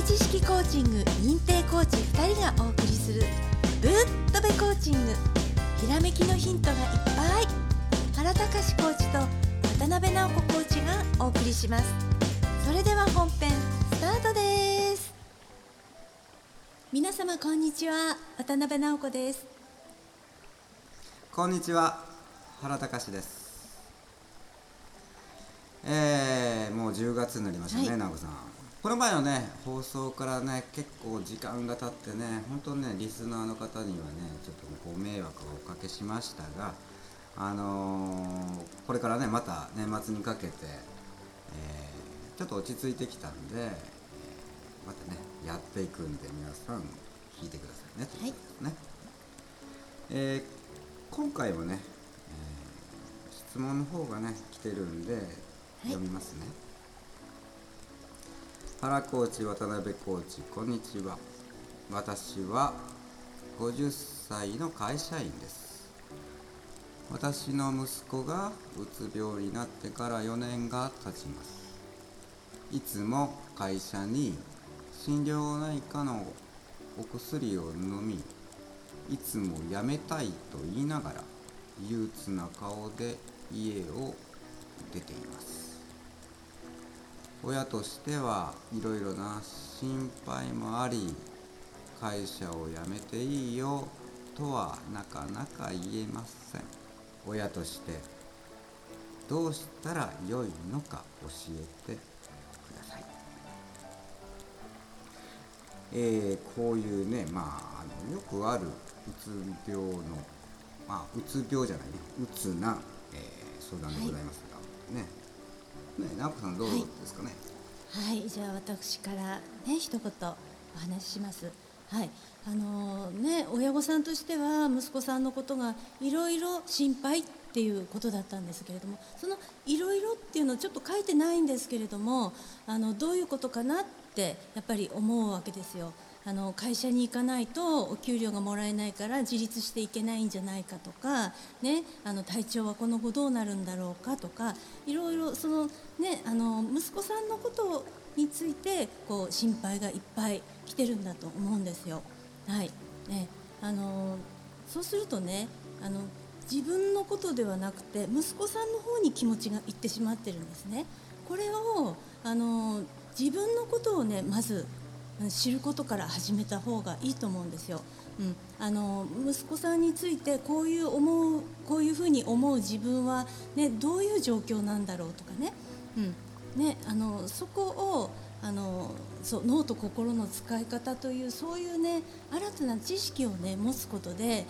べ知識コーチング認定コーチ2人がお送りするぶっとべコーチング。ひらめきのヒントがいっぱい。原隆コーチと渡辺直子コーチがお送りします。それでは本編スタートです。皆様こんにちは。渡辺直子です。こんにちは。原隆です。えー、もう10月になりましたね、はい。直子さんこの前のね放送からね結構時間が経ってね本当ねリスナーの方にはねちょっとご迷惑をおかけしましたがあのーこれからねまた年末にかけて、えーちょっと落ち着いてきたんで、えーまたねやっていくんで皆さん聞いてくださいねということですね、えー今回もね、えー質問の方がね来てるんで、読みますね原コーチ渡辺コーチこんにちは。私は50歳の会社員です。私の息子がうつ病になってから4年が経ちます。いつも会社に心療内科のお薬を飲みいつもやめたいと言いながら憂鬱な顔で家を出ています。親としてはいろいろな心配もあり会社を辞めていいよとはなかなか言えません。親としてどうしたらよいのか教えてください。えーこういうねまああのよくあるうつ病のまあうつ病じゃないねうつな、えー相談でございますが、ね。ね直子さんどうですかね、はいじゃあ私からね一言お話しします。はい。あのね親御さんとしては息子さんのことがいろいろ心配っていうことだったんですけれどもそのいろいろっていうのをちょっと書いてないんですけれどもあのどういうことかなってやっぱり思うわけですよ。あの会社に行かないとお給料がもらえないから自立していけないんじゃないかとか、ね、あの体調はこの後どうなるんだろうかとかいろいろその、ね、あの息子さんのことについてこう心配がいっぱい来てるんだと思うんですよ。はいね、あのそうするとねあの自分のことではなくて息子さんの方に気持ちがいってしまってるんですね。これをあの自分のことをねまず知ることから始めた方がいいと思うんですよ。うん、あの息子さんについてこういう思うこういうふうに思う自分は、ね、どういう状況なんだろうとかね,、うん、ねあのそこをあのそう脳と心の使い方というそういうね新たな知識をね持つことで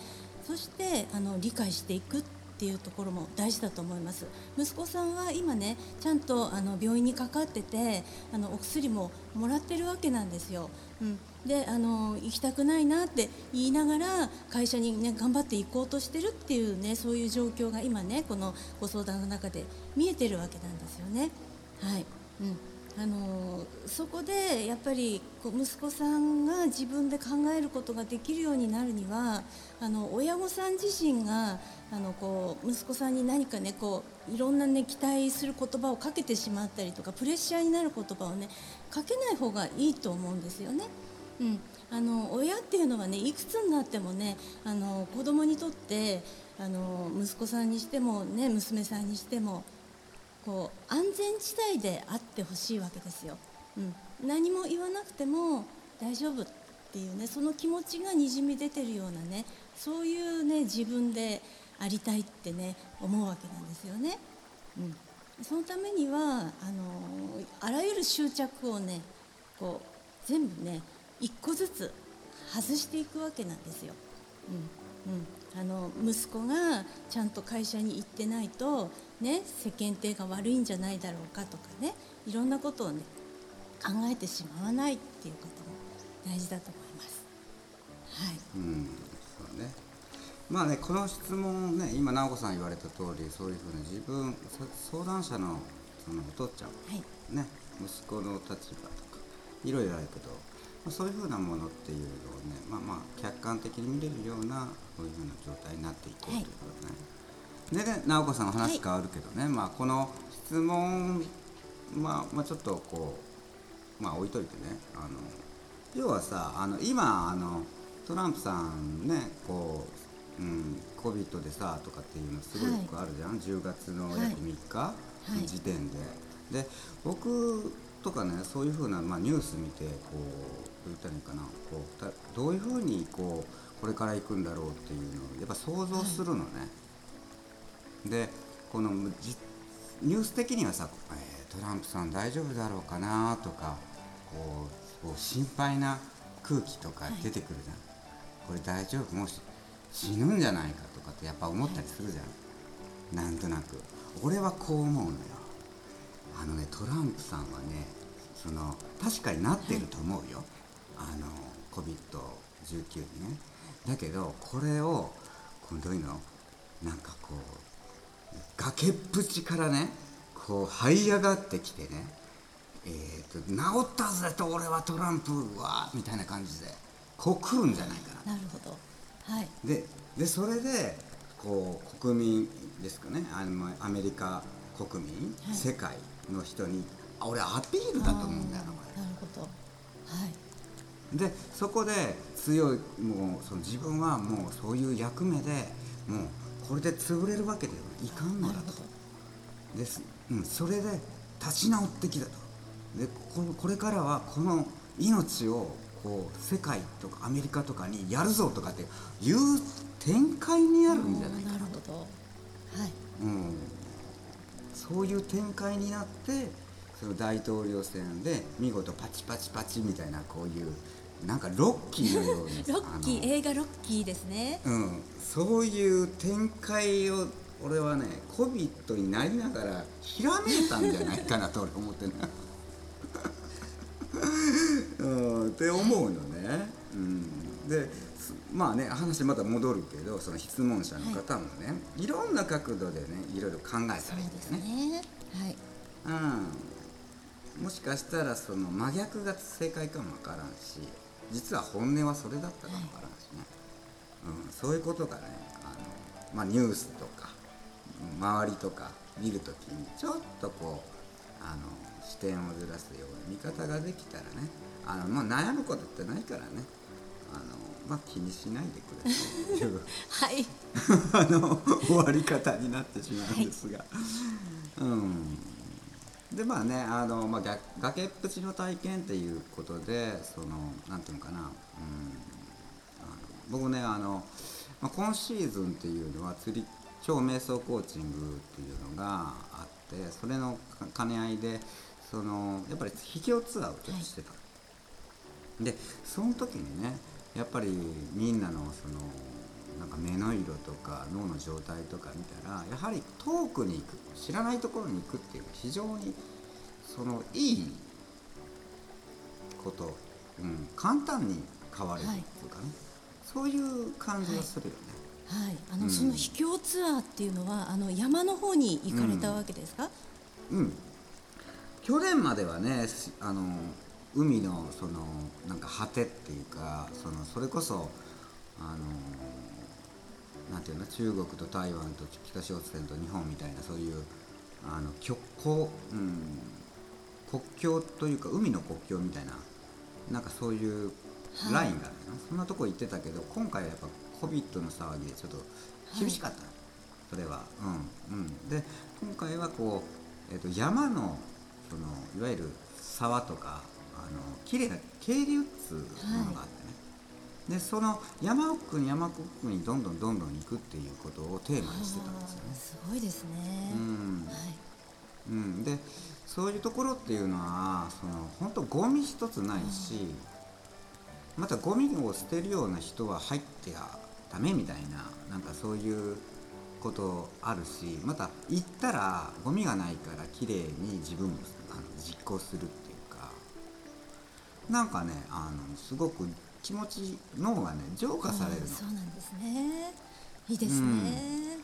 そしてあの理解していくってていうところも大事だと思います。息子さんは今ねちゃんとあの病院にかかっててあのお薬ももらってるわけなんですよ、うん、であの行きたくないなって言いながら会社にね頑張って行こうとしてるっていうねそういう状況が今ねこのご相談の中で見えてるわけなんですよね。はい、うん。あのそこでやっぱり息子さんが自分で考えることができるようになるにはあの親御さん自身があのこう息子さんに何かねこういろんなね期待する言葉をかけてしまったりとかプレッシャーになる言葉をねかけない方がいいと思うんですよね。うん、あの親っていうのはねいくつになってもねあの子供にとってあの息子さんにしてもね娘さんにしてもこう安全地帯であってほしいわけですよ、うん、何も言わなくても大丈夫っていうねその気持ちがにじみ出てるようなねそういうね自分でありたいってね思うわけなんですよね、うん、そのためにはあのあらゆる執着をねこう全部ね一個ずつ外していくわけなんですよ、うん。うん、あの息子がちゃんと会社に行ってないと、ね、世間体が悪いんじゃないだろうかとかねいろんなことをね考えてしまわないっていうことも大事だと思います。はい、うんそうね。まあねこの質問ね今直子さん言われた通りそういうふうに自分そ相談者のそのお父ちゃんはい。ね息子の立場とかいろいろあるけど、まあ、そういうふうなものっていうのをねまあまあ客観的に見れるようなそういうふうな状態になっていこうということね、でね直子さんの話変わるけどね、まあこの質問まあまあちょっとこうまあ置いといてねあの要はさあの今あのトランプさんねこう、うん、COVID でさとかっていうのすごいよくあるじゃん、10月の約はい。3日はい。の時点で、で僕とかねそういうふうな、まあ、ニュース見てこう言ったらいいかなこうだどういうふうにこうこれから行くんだろうっていうのをやっぱ想像するのね、でこのじニュース的にはさ、えートランプさん大丈夫だろうかなとかこうこう心配な空気とか出てくるじゃん、これ大丈夫？もうし死ぬんじゃないかとかってやっぱ思ったりするじゃん、なんとなく。俺はこう思うのよ。あのねトランプさんはねその確かになってると思うよ、あの COVID-19 にね。だけどこれをこうどういうのなんかこう崖っぷちからねこう這い上がってきてねえー、と治ったぜと俺はトランプはみたいな感じでこう来るんじゃないかな。なるほど。はい。ででそれでこう国民ですかね。あのアメリカ国民、はい。世界の人にあ俺アピールだと思うんだよなこあーなるほどはいれでそこで強いもうその自分はもうそういう役目でもうこれで潰れるわけではいかんのだと。です、うん、それで立ち直ってきたと。でこのこれからはこの命をこう世界とかアメリカとかにやるぞとかっていう展開になるんじゃないかななるほど。はい。うん、そういう展開になってその大統領選で見事パチパチパチみたいなこういうなんかロッキーのように ロッキーあ映画ロッキーですね。のうん、そういう展開を俺はね COVID になりながらひらめいたんじゃないかなと俺思ってんだ うん、って思うのね、うん、ですまあね話また戻るけどその質問者の方もね、い、ろんな角度でねいろいろ考えたらそうでいいんですね。はい。うん、もしかしたらその真逆が正解かもわからんし実は本音はそれだったかもわからんしね、うん、そういうことがねあの、まあ、ニュースとかうん周りとか見るときにちょっとこうあの視点をずらすような見方ができたらねあの、まあ、悩むことってないからね。あの、まあ、気にしないでくれという。はい。あの終わり方になってしまうんですが、うんでまあねあの、まあ、が崖っぷちの体験っていうことでそのなんていうのかな、うん、あの僕ねあの、まあ、今シーズンっていうのは釣り超瞑想コーチングっていうのがあってそれの兼ね合いでそのやっぱり秘境ツアーをちょっとしてた、でその時にねやっぱりみんなのそのなんか目の色とか脳の状態とか見たらやはり遠くに行く知らないところに行くっていうのは非常にそのいいこと、うん、簡単に変われるっていうかね、そういう感じがするよね。はい。あの、うん。その秘境ツアーっていうのはあの山の方に行かれたわけですか、うん、去年まではねしあの海のそのなんか果てっていうかそのそれこそあのなんていうの中国と台湾と北朝鮮と日本みたいなそういうあの極こう、うん、国境というか海の国境みたいななんかそういうラインがあるの、そんなとこ行ってたけど今回はやっぱ COVID の騒ぎでちょっと厳しかった。の、それは。うん。うん。で今回はこう、えー、と山のそのいわゆる沢とかあの綺麗な渓流っつうものがあってね、でその山奥に山奥にどんどんどんどん行くっていうことをテーマにしてたんですよね。すごいですね、うん。はい。うん、でそういうところっていうのはその本当ゴミ一つないし、またゴミを捨てるような人は入ってはダメみたいななんかそういうことあるしまた行ったらゴミがないから綺麗に自分もあの実行するっていうかなんかねあのすごく気持ち脳がね浄化されるの。あー。そうなんですね。いいですね、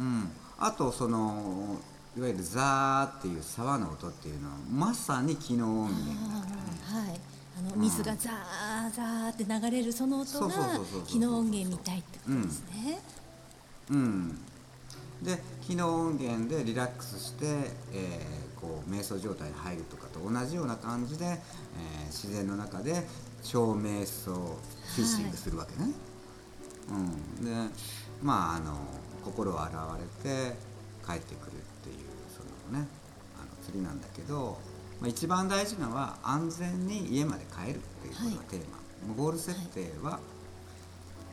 うん、あとそのいわゆるザーっていう沢の音っていうのはまさに機能音源だからねはい。あのうん水がザーザーって流れるその音がそうそうそう機能音源みたいってことですね、うんで機能音源でリラックスして、えーこう瞑想状態に入るとかと同じような感じで、えー自然の中で超瞑想フィッシングするわけね。うん、でまああの心を洗われて帰ってくるっていうそのねあの釣りなんだけど、まあ、一番大事なのは安全に家まで帰るっていうことがテーマ、ゴール設定は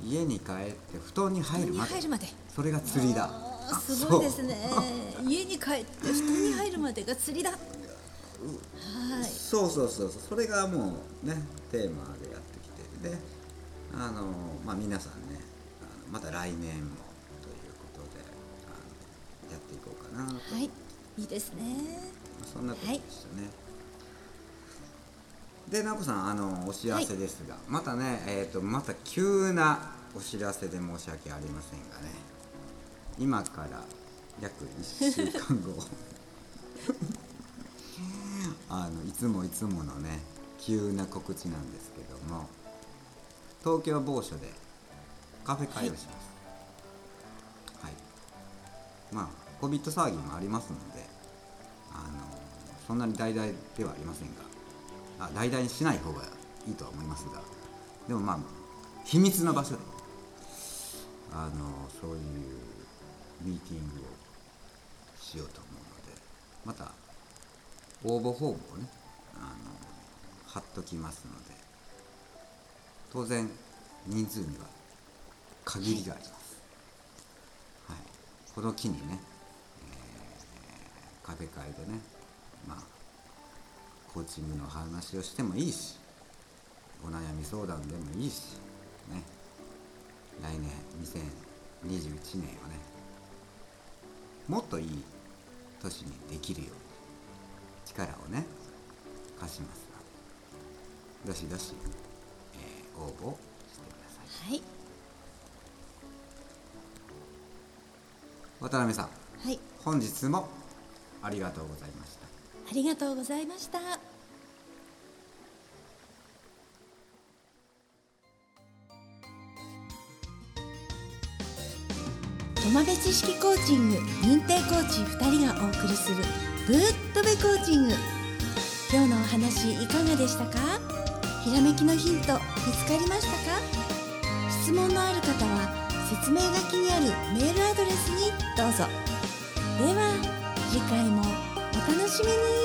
家に帰って布団に入るまで。入るまで。それが釣りだすごいですね。家に帰って布団に入るまでが釣りだ。はい。そうそうそうそう。それがもうねテーマでやってきてであのまあ皆さんねあのまた来年もということであのやっていこうかなと、はい。いいですね。そんなことでしたね、で直子さんあのお知らせですが、またねえっ、とまた急なお知らせで申し訳ありませんがね今から約1週間後。あのいつもいつものね急な告知なんですけども東京某所でカフェ会をします。はい、まあ COVID 騒ぎもありますのであのそんなに大々ではありませんがあ大々にしない方がいいとは思いますがでもまあ秘密の場所で。あのそういうミーティングをしようと思うのでまた応募フォームをねあの貼っときますので当然人数には限りがあります、はい、この機にね、えーカフェ会でねまあコーチングの話をしてもいいしお悩み相談でもいいしね。来年2021年をねもっといい年にできるように力をね貸しますのでどしどし、えー応募してください。はい。渡辺さんはい。本日もありがとうございました。ありがとうございました土間部知識コーチング認定コーチ2人がお送りするぶっとべコーチング。今日のお話いかがでしたか？ひらめきのヒント見つかりましたか？質問のある方は説明書きにあるメールアドレスにどうぞ。では次回もお楽しみに。